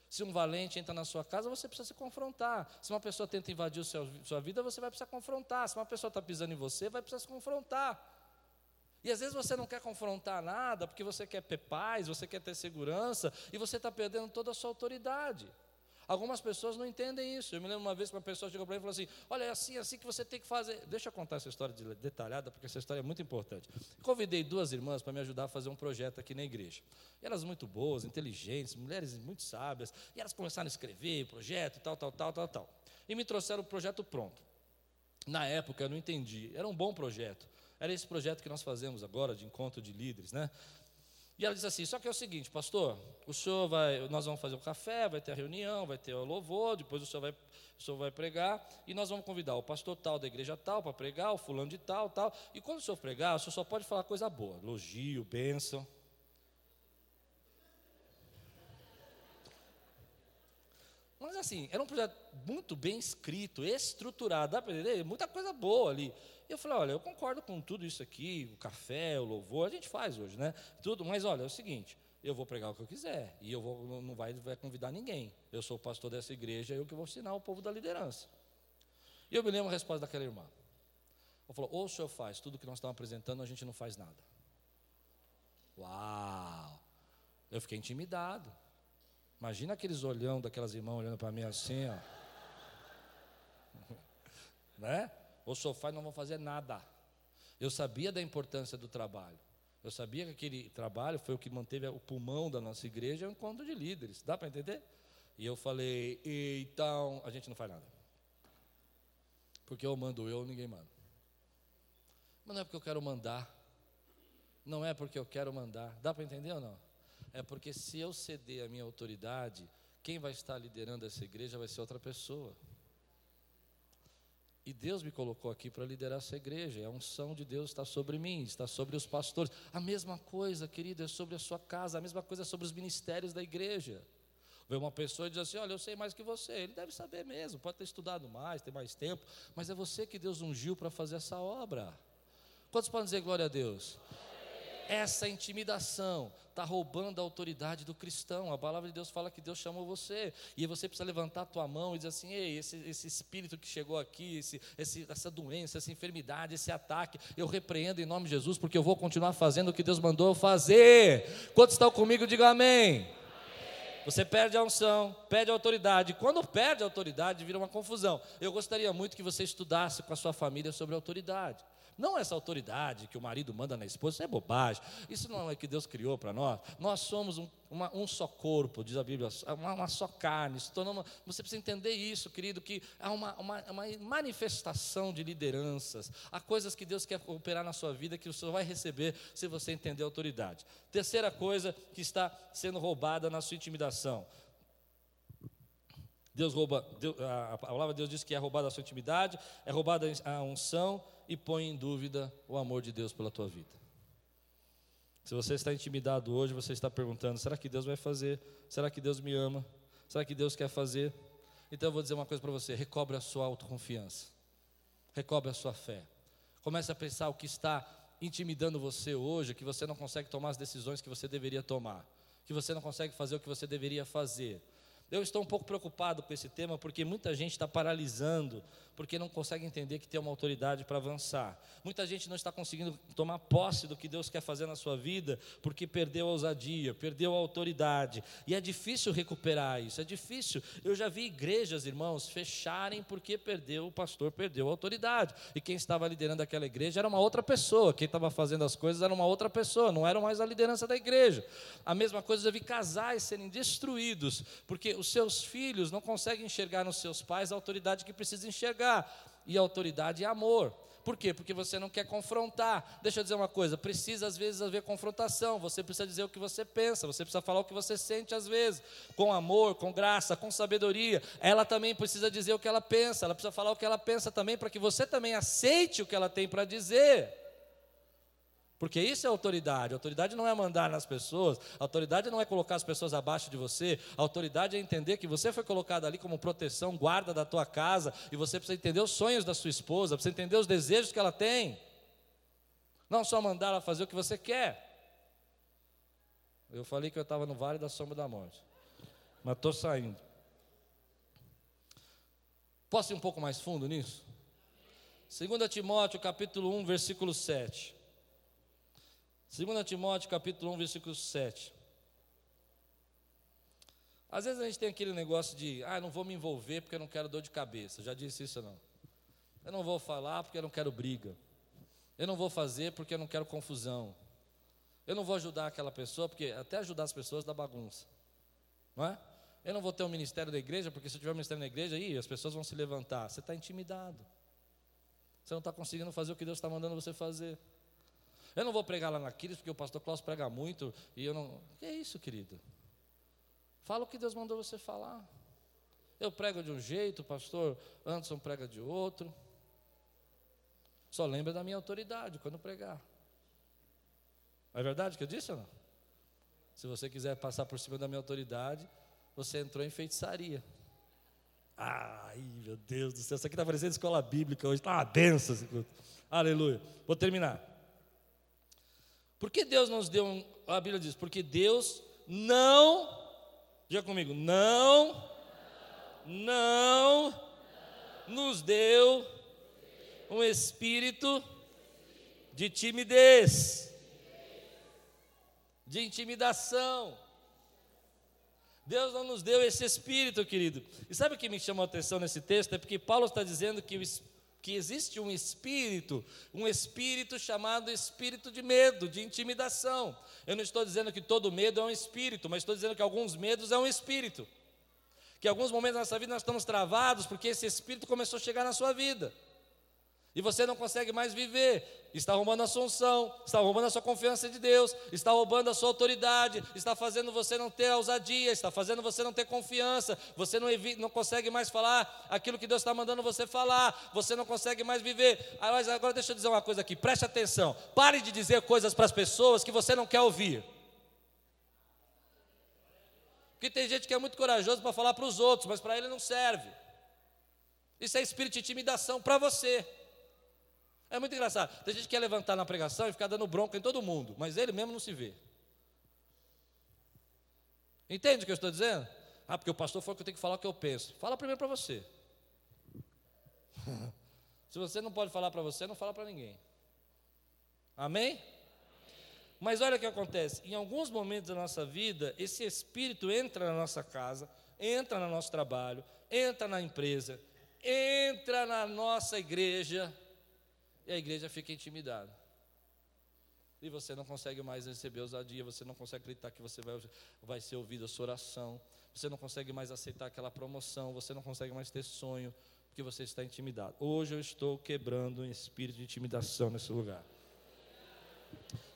Se um valente entra na sua casa, você precisa se confrontar. Se uma pessoa tenta invadir a sua vida, você vai precisar confrontar. Se uma pessoa está pisando em você, vai precisar se confrontar. E às vezes você não quer confrontar nada, porque você quer ter paz, você quer ter segurança, e você está perdendo toda a sua autoridade. Algumas pessoas não entendem isso. Eu me lembro uma vez que uma pessoa chegou para mim e falou assim: Olha, é assim, é assim que você tem que fazer. Deixa eu contar essa história detalhada, porque essa história é muito importante. Convidei duas irmãs para me ajudar a fazer um projeto aqui na igreja. E elas muito boas, inteligentes, mulheres muito sábias. E elas começaram a escrever projeto, tal, tal, tal, tal, tal. E me trouxeram o projeto pronto. Na época eu não entendi. Era um bom projeto. Era esse projeto que nós fazemos agora de encontro de líderes, né? E ela disse assim: só que é o seguinte, pastor, o senhor vai, nós vamos fazer o um café, vai ter a reunião, vai ter o louvor, depois o senhor vai, o senhor vai pregar, e nós vamos convidar o pastor tal da igreja tal para pregar, o fulano de tal, tal. E quando o senhor pregar, o senhor só pode falar coisa boa, elogio, bênção. Mas assim, era um projeto muito bem escrito, estruturado, dá para entender? Muita coisa boa ali. E eu falei, olha, eu concordo com tudo isso aqui, o café, o louvor, a gente faz hoje, né? Tudo, mas olha, é o seguinte, eu vou pregar o que eu quiser, e eu vou, não vai, vai convidar ninguém. Eu sou o pastor dessa igreja, eu que vou ensinar o povo da liderança. E eu me lembro a resposta daquela irmã. Ela falou, ou o senhor faz tudo que nós estamos apresentando, a gente não faz nada. Uau! Eu fiquei intimidado. Imagina aqueles olhão daquelas irmãs olhando para mim assim, ó. né? Ou sofá não vão fazer nada. Eu sabia da importância do trabalho. Eu sabia que aquele trabalho foi o que manteve o pulmão da nossa igreja, o encontro de líderes. Dá para entender? E eu falei, então, a gente não faz nada. Porque eu mando eu, ninguém manda. Mas não é porque eu quero mandar. Não é porque eu quero mandar. Dá para entender ou não? É porque se eu ceder a minha autoridade, quem vai estar liderando essa igreja vai ser outra pessoa. E Deus me colocou aqui para liderar essa igreja. A unção de Deus está sobre mim, está sobre os pastores. A mesma coisa, querido, é sobre a sua casa, a mesma coisa é sobre os ministérios da igreja. Vê uma pessoa e diz assim: Olha, eu sei mais que você. Ele deve saber mesmo, pode ter estudado mais, ter mais tempo, mas é você que Deus ungiu para fazer essa obra. Quantos podem dizer glória a Deus? Essa intimidação está roubando a autoridade do cristão. A palavra de Deus fala que Deus chamou você. E você precisa levantar a tua mão e dizer assim: Ei, esse, esse espírito que chegou aqui, esse, esse, essa doença, essa enfermidade, esse ataque, eu repreendo em nome de Jesus, porque eu vou continuar fazendo o que Deus mandou eu fazer. Quantos estão comigo, diga amém. Você perde a unção, perde a autoridade. Quando perde a autoridade, vira uma confusão. Eu gostaria muito que você estudasse com a sua família sobre autoridade. Não essa autoridade que o marido manda na esposa, isso é bobagem. Isso não é que Deus criou para nós. Nós somos um, uma, um só corpo, diz a Bíblia, uma, uma só carne. você precisa entender isso, querido, que há uma, uma, uma, manifestação de lideranças. Há coisas que Deus quer operar na sua vida que o Senhor vai receber se você entender a autoridade. Terceira coisa que está sendo roubada na sua intimidação. Deus rouba, a palavra de Deus diz que é roubada a sua intimidade, é roubada a unção e põe em dúvida o amor de Deus pela tua vida. Se você está intimidado hoje, você está perguntando: será que Deus vai fazer? Será que Deus me ama? Será que Deus quer fazer? Então eu vou dizer uma coisa para você: recobre a sua autoconfiança, recobre a sua fé. Comece a pensar o que está intimidando você hoje, que você não consegue tomar as decisões que você deveria tomar, que você não consegue fazer o que você deveria fazer. Eu estou um pouco preocupado com esse tema porque muita gente está paralisando porque não consegue entender que tem uma autoridade para avançar. Muita gente não está conseguindo tomar posse do que Deus quer fazer na sua vida, porque perdeu a ousadia, perdeu a autoridade. E é difícil recuperar isso, é difícil. Eu já vi igrejas, irmãos, fecharem porque perdeu, o pastor perdeu a autoridade. E quem estava liderando aquela igreja era uma outra pessoa, quem estava fazendo as coisas era uma outra pessoa, não era mais a liderança da igreja. A mesma coisa, eu já vi casais serem destruídos, porque os seus filhos não conseguem enxergar nos seus pais a autoridade que precisa enxergar e autoridade é amor. Por quê? Porque você não quer confrontar. Deixa eu dizer uma coisa: precisa às vezes haver confrontação. Você precisa dizer o que você pensa, você precisa falar o que você sente às vezes, com amor, com graça, com sabedoria. Ela também precisa dizer o que ela pensa, ela precisa falar o que ela pensa também, para que você também aceite o que ela tem para dizer. Porque isso é autoridade. Autoridade não é mandar nas pessoas, autoridade não é colocar as pessoas abaixo de você, autoridade é entender que você foi colocado ali como proteção, guarda da tua casa, e você precisa entender os sonhos da sua esposa, precisa entender os desejos que ela tem. Não só mandar ela fazer o que você quer. Eu falei que eu estava no vale da sombra da morte, mas estou saindo. Posso ir um pouco mais fundo nisso? 2 Timóteo capítulo 1, versículo 7. 2 Timóteo capítulo 1, versículo 7. Às vezes a gente tem aquele negócio de, ah, não vou me envolver porque eu não quero dor de cabeça. Já disse isso não? Eu não vou falar porque eu não quero briga. Eu não vou fazer porque eu não quero confusão. Eu não vou ajudar aquela pessoa porque até ajudar as pessoas dá bagunça. Não é? Eu não vou ter um ministério da igreja porque se eu tiver um ministério na igreja aí as pessoas vão se levantar. Você está intimidado. Você não está conseguindo fazer o que Deus está mandando você fazer. Eu não vou pregar lá na Quiris, porque o pastor Klaus prega muito, e eu não. Que é isso, querido? Fala o que Deus mandou você falar. Eu prego de um jeito, o pastor Anderson prega de outro. Só lembra da minha autoridade quando pregar. É verdade que eu disse ou não? Se você quiser passar por cima da minha autoridade, você entrou em feitiçaria. Ai, meu Deus do céu, isso aqui está parecendo escola bíblica hoje, está uma benção. Aleluia. Vou terminar. Por que Deus nos deu um. A Bíblia diz: porque Deus não. Diga comigo, não. Não. Nos deu um espírito de timidez, de intimidação. Deus não nos deu esse espírito, querido. E sabe o que me chamou a atenção nesse texto? É porque Paulo está dizendo que o espírito que existe um espírito, um espírito chamado espírito de medo, de intimidação. Eu não estou dizendo que todo medo é um espírito, mas estou dizendo que alguns medos é um espírito. Que alguns momentos da nossa vida nós estamos travados porque esse espírito começou a chegar na sua vida. E você não consegue mais viver. Está roubando a sua unção, está roubando a sua confiança de Deus, está roubando a sua autoridade, está fazendo você não ter ousadia, está fazendo você não ter confiança, você não, não consegue mais falar aquilo que Deus está mandando você falar, você não consegue mais viver. Ah, mas agora deixa eu dizer uma coisa aqui, preste atenção, pare de dizer coisas para as pessoas que você não quer ouvir. Porque tem gente que é muito corajoso para falar para os outros, mas para ele não serve. Isso é espírito de intimidação para você. É muito engraçado. Tem gente que quer levantar na pregação e ficar dando bronca em todo mundo, mas ele mesmo não se vê. Entende o que eu estou dizendo? Ah, porque o pastor falou que eu tenho que falar o que eu penso. Fala primeiro para você. Se você não pode falar para você, não fala para ninguém. Amém? Mas olha o que acontece: em alguns momentos da nossa vida, esse espírito entra na nossa casa, entra no nosso trabalho, entra na empresa, entra na nossa igreja, e a igreja fica intimidada. E você não consegue mais receber ousadia, você não consegue acreditar que você vai, vai ser ouvido a sua oração, você não consegue mais aceitar aquela promoção, você não consegue mais ter sonho, porque você está intimidado. Hoje eu estou quebrando um espírito de intimidação nesse lugar.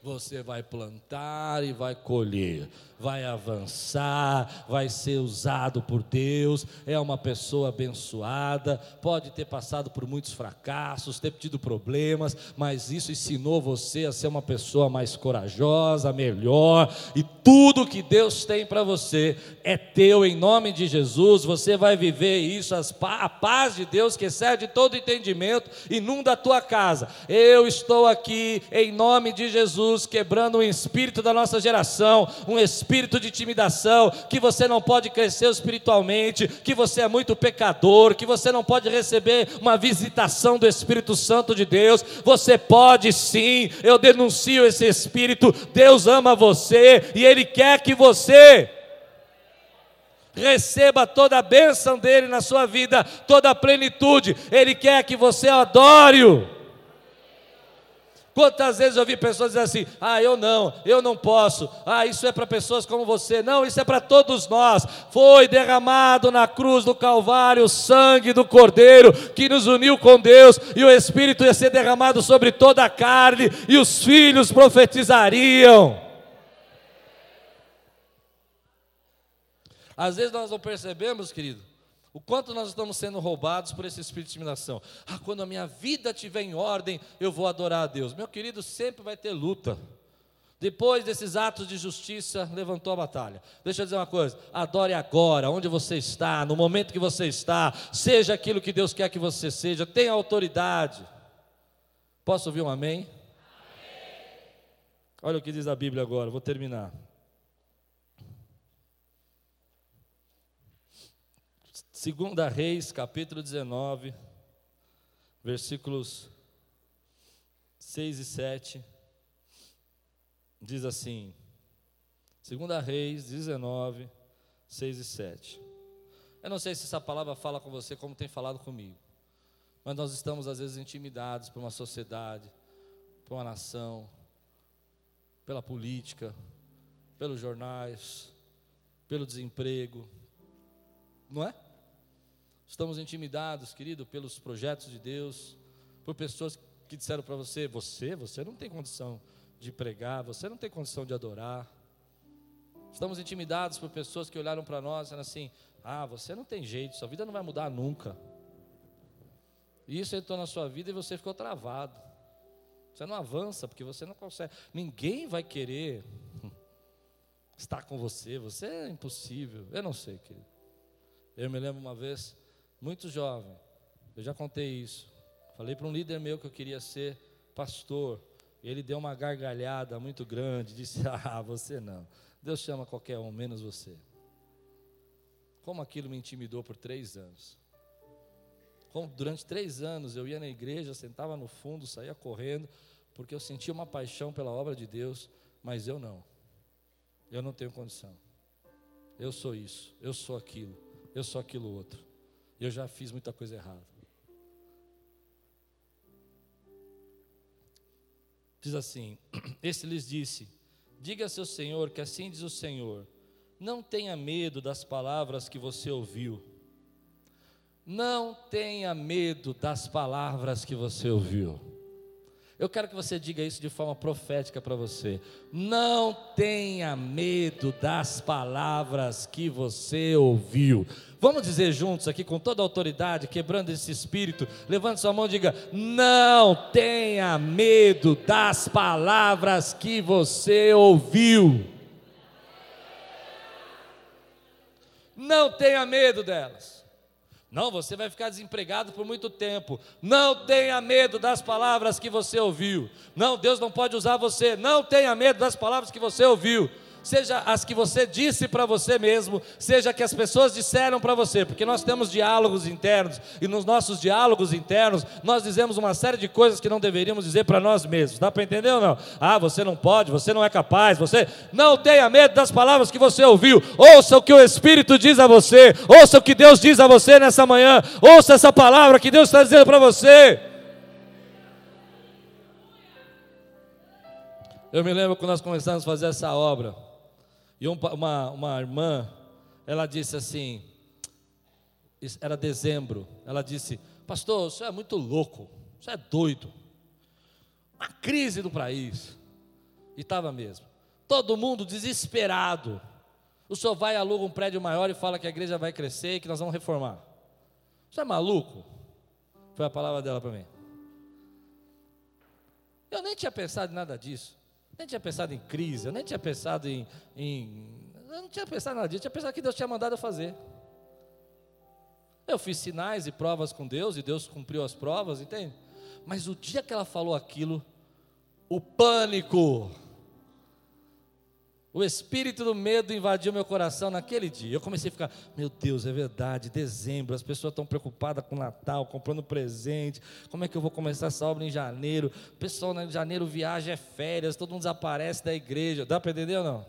Você vai plantar e vai colher, vai avançar, vai ser usado por Deus, é uma pessoa abençoada, pode ter passado por muitos fracassos, ter tido problemas, mas isso ensinou você a ser uma pessoa mais corajosa, melhor, e tudo que Deus tem para você é teu em nome de Jesus. Você vai viver isso, a paz de Deus que excede todo entendimento, inunda a tua casa. Eu estou aqui em nome de Jesus Jesus quebrando um espírito da nossa geração, um espírito de intimidação, que você não pode crescer espiritualmente, que você é muito pecador, que você não pode receber uma visitação do Espírito Santo de Deus. Você pode sim, eu denuncio esse espírito. Deus ama você e Ele quer que você receba toda a bênção dele na sua vida, toda a plenitude. Ele quer que você adore-o. Quantas vezes eu vi pessoas dizer assim: ah, eu não, eu não posso, ah, isso é para pessoas como você. Não, isso é para todos nós. Foi derramado na cruz do Calvário o sangue do Cordeiro que nos uniu com Deus, e o Espírito ia ser derramado sobre toda a carne, e os filhos profetizariam. Às vezes nós não percebemos, querido, O quanto nós estamos sendo roubados por esse espírito de intimidação. Ah, quando a minha vida estiver em ordem, eu vou adorar a Deus. Meu querido, sempre vai ter luta. Depois desses atos de justiça, levantou a batalha. Deixa eu dizer uma coisa: adore agora, onde você está, no momento que você está, seja aquilo que Deus quer que você seja, tenha autoridade. Posso ouvir um amém? amém. Olha o que diz a Bíblia agora, vou terminar. Segunda Reis, capítulo 19, versículos 6 e 7, diz assim, Segunda Reis 19, 6 e 7. Eu não sei se essa palavra fala com você como tem falado comigo, mas nós estamos às vezes intimidados por uma sociedade, por uma nação, pela política, pelos jornais, pelo desemprego, não é? Estamos intimidados, querido, pelos projetos de Deus, por pessoas que disseram para você: você, você não tem condição de pregar, você não tem condição de adorar. Estamos intimidados por pessoas que olharam para nós dizendo assim: ah, você não tem jeito, sua vida não vai mudar nunca. E isso entrou na sua vida e você ficou travado. Você não avança porque você não consegue. Ninguém vai querer estar com você. Você é impossível. Eu não sei, querido. Eu me lembro uma vez muito jovem. Eu já contei isso. Falei para um líder meu que eu queria ser pastor. Ele deu uma gargalhada muito grande, disse: Ah, você não. Deus chama qualquer um, menos você. Como aquilo me intimidou por três anos. Como durante três anos eu ia na igreja, sentava no fundo, saía correndo, porque eu sentia uma paixão pela obra de Deus, mas eu não. Eu não tenho condição. Eu sou isso, eu sou aquilo, eu sou aquilo outro. Eu já fiz muita coisa errada. Diz assim: Esse lhes disse: Diga a seu senhor que assim diz o Senhor: Não tenha medo das palavras que você ouviu. Não tenha medo das palavras que você ouviu. Eu quero que você diga isso de forma profética para você. Não tenha medo das palavras que você ouviu. Vamos dizer juntos aqui com toda a autoridade, quebrando esse espírito. Levante sua mão e diga: Não tenha medo das palavras que você ouviu. Não tenha medo delas. Não, você vai ficar desempregado por muito tempo. Não tenha medo das palavras que você ouviu. Não, Deus não pode usar você. Não tenha medo das palavras que você ouviu seja as que você disse para você mesmo, seja que as pessoas disseram para você, porque nós temos diálogos internos e nos nossos diálogos internos nós dizemos uma série de coisas que não deveríamos dizer para nós mesmos. Dá para entender ou não? Ah, você não pode, você não é capaz, você não tenha medo das palavras que você ouviu. Ouça o que o Espírito diz a você, ouça o que Deus diz a você nessa manhã, ouça essa palavra que Deus está dizendo para você. Eu me lembro quando nós começamos a fazer essa obra. E uma, uma irmã, ela disse assim, era dezembro, ela disse, pastor, isso é muito louco, isso é doido. Uma crise do país. E estava mesmo. Todo mundo desesperado. O senhor vai aluga um prédio maior e fala que a igreja vai crescer e que nós vamos reformar. Você é maluco? Foi a palavra dela para mim. Eu nem tinha pensado em nada disso nem tinha pensado em crise, eu nem tinha pensado em, em. Eu não tinha pensado nada disso, eu tinha pensado que Deus tinha mandado eu fazer. Eu fiz sinais e provas com Deus, e Deus cumpriu as provas, entende? Mas o dia que ela falou aquilo, o pânico, o espírito do medo invadiu meu coração naquele dia. Eu comecei a ficar, meu Deus, é verdade, dezembro, as pessoas estão preocupadas com Natal, comprando presente. Como é que eu vou começar essa obra em janeiro? O pessoal né, em janeiro viaja, é férias, todo mundo desaparece da igreja. Dá para entender ou não?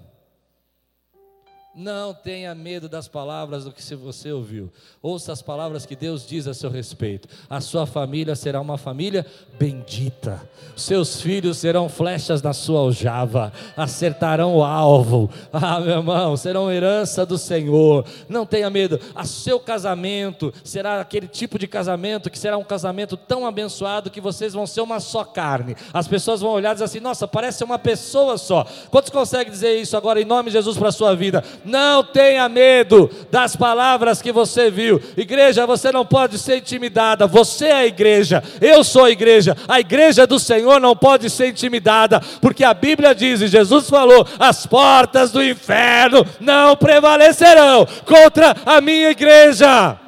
Não tenha medo das palavras do que você ouviu. Ouça as palavras que Deus diz a seu respeito. A sua família será uma família bendita. Seus filhos serão flechas na sua aljava, acertarão o alvo. Ah, meu irmão, serão herança do Senhor. Não tenha medo. A seu casamento será aquele tipo de casamento que será um casamento tão abençoado que vocês vão ser uma só carne. As pessoas vão olhar e dizer assim: "Nossa, parece uma pessoa só". Quantos conseguem dizer isso agora em nome de Jesus para a sua vida? Não tenha medo das palavras que você viu. Igreja, você não pode ser intimidada. Você é a igreja. Eu sou a igreja. A igreja do Senhor não pode ser intimidada, porque a Bíblia diz, e Jesus falou: as portas do inferno não prevalecerão contra a minha igreja.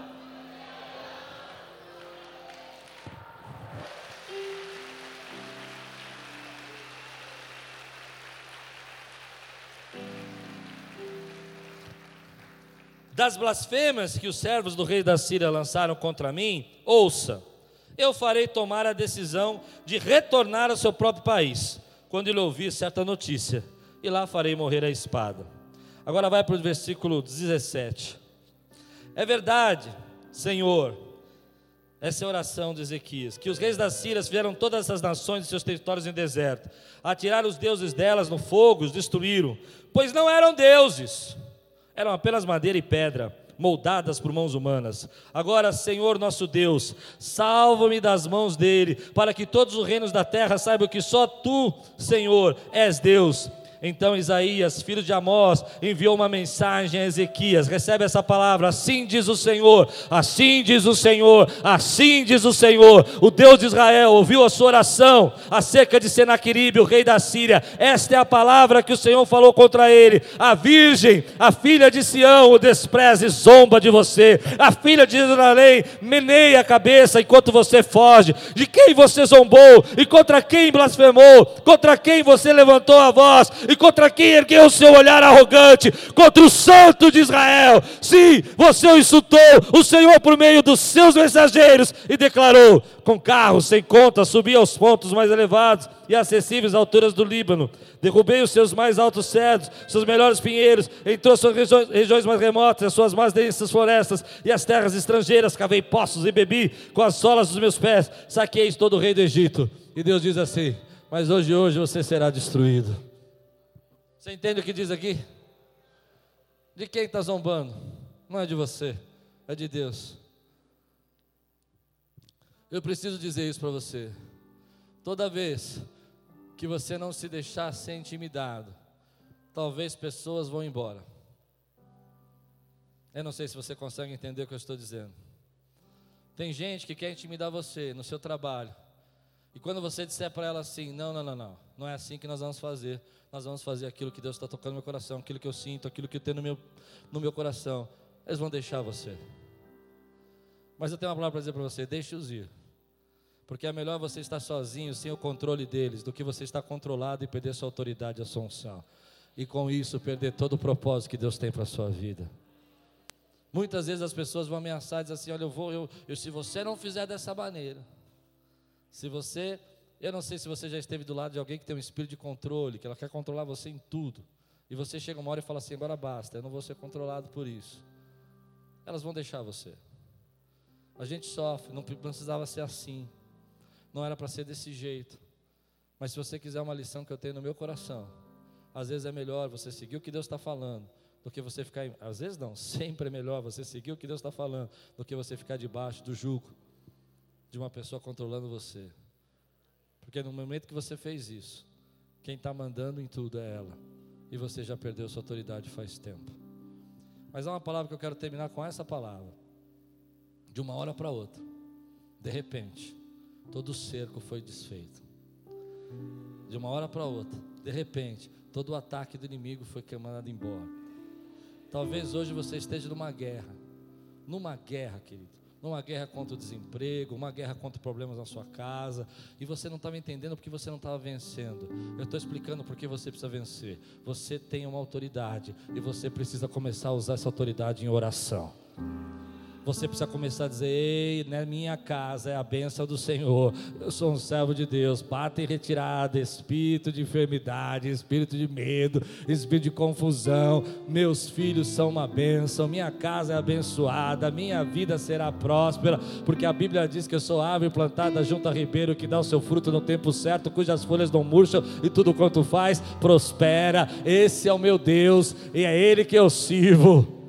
Das blasfêmias que os servos do rei da Síria lançaram contra mim, ouça, eu farei tomar a decisão de retornar ao seu próprio país, quando ele ouvir certa notícia, e lá farei morrer a espada. Agora vai para o versículo 17. É verdade, Senhor, essa é a oração de Ezequias, que os reis da Síria vieram todas essas nações de seus territórios em deserto, atiraram os deuses delas no fogo, os destruíram, pois não eram deuses eram apenas madeira e pedra, moldadas por mãos humanas. Agora, Senhor nosso Deus, salva-me das mãos dele, para que todos os reinos da terra saibam que só tu, Senhor, és Deus então Isaías, filho de Amós, enviou uma mensagem a Ezequias: recebe essa palavra, assim diz o Senhor, assim diz o Senhor, assim diz o Senhor. O Deus de Israel ouviu a sua oração acerca de Senaqueribe, o rei da Síria. Esta é a palavra que o Senhor falou contra ele: a virgem, a filha de Sião, o despreza e zomba de você. A filha de Jerusalém meneia a cabeça enquanto você foge. De quem você zombou e contra quem blasfemou? Contra quem você levantou a voz? E contra quem ergueu o seu olhar arrogante, contra o santo de Israel. Sim, você o insultou, o Senhor por meio dos seus mensageiros, e declarou: com carros sem conta, subi aos pontos mais elevados e acessíveis alturas do Líbano. Derrubei os seus mais altos cedros, seus melhores pinheiros, entrou suas regiões, regiões mais remotas, as suas mais densas florestas e as terras estrangeiras. Cavei poços e bebi com as solas dos meus pés. Saquei todo o rei do Egito. E Deus diz assim: Mas hoje, hoje você será destruído. Você entende o que diz aqui? De quem está zombando? Não é de você, é de Deus. Eu preciso dizer isso para você. Toda vez que você não se deixar ser intimidado, talvez pessoas vão embora. Eu não sei se você consegue entender o que eu estou dizendo. Tem gente que quer intimidar você no seu trabalho. E quando você disser para ela assim: não, não, não, não, não é assim que nós vamos fazer nós vamos fazer aquilo que Deus está tocando no meu coração, aquilo que eu sinto, aquilo que eu tenho no meu, no meu coração. Eles vão deixar você. Mas eu tenho uma palavra para dizer para você: deixe-os ir. Porque é melhor você estar sozinho, sem o controle deles, do que você estar controlado e perder sua autoridade a sua unção. E com isso perder todo o propósito que Deus tem para a sua vida. Muitas vezes as pessoas vão ameaçar dizer assim: olha, eu vou, eu, eu, se você não fizer dessa maneira, se você eu não sei se você já esteve do lado de alguém que tem um espírito de controle, que ela quer controlar você em tudo. E você chega uma hora e fala assim: agora basta, eu não vou ser controlado por isso. Elas vão deixar você. A gente sofre, não precisava ser assim. Não era para ser desse jeito. Mas se você quiser uma lição que eu tenho no meu coração, às vezes é melhor você seguir o que Deus está falando do que você ficar. Às vezes não, sempre é melhor você seguir o que Deus está falando do que você ficar debaixo do jugo de uma pessoa controlando você. Porque no momento que você fez isso, quem está mandando em tudo é ela. E você já perdeu sua autoridade faz tempo. Mas há uma palavra que eu quero terminar com essa palavra. De uma hora para outra, de repente, todo o cerco foi desfeito. De uma hora para outra, de repente, todo o ataque do inimigo foi mandado embora. Talvez hoje você esteja numa guerra. Numa guerra, querido numa guerra contra o desemprego, uma guerra contra problemas na sua casa, e você não estava entendendo porque você não estava vencendo. Eu estou explicando porque você precisa vencer. Você tem uma autoridade e você precisa começar a usar essa autoridade em oração. Você precisa começar a dizer: Ei, na minha casa é a bênção do Senhor. Eu sou um servo de Deus. Bata em retirada, espírito de enfermidade, espírito de medo, espírito de confusão. Meus filhos são uma bênção. Minha casa é abençoada. Minha vida será próspera. Porque a Bíblia diz que eu sou árvore plantada junto a ribeiro que dá o seu fruto no tempo certo, cujas folhas não murcham e tudo quanto faz prospera. Esse é o meu Deus e é Ele que eu sirvo.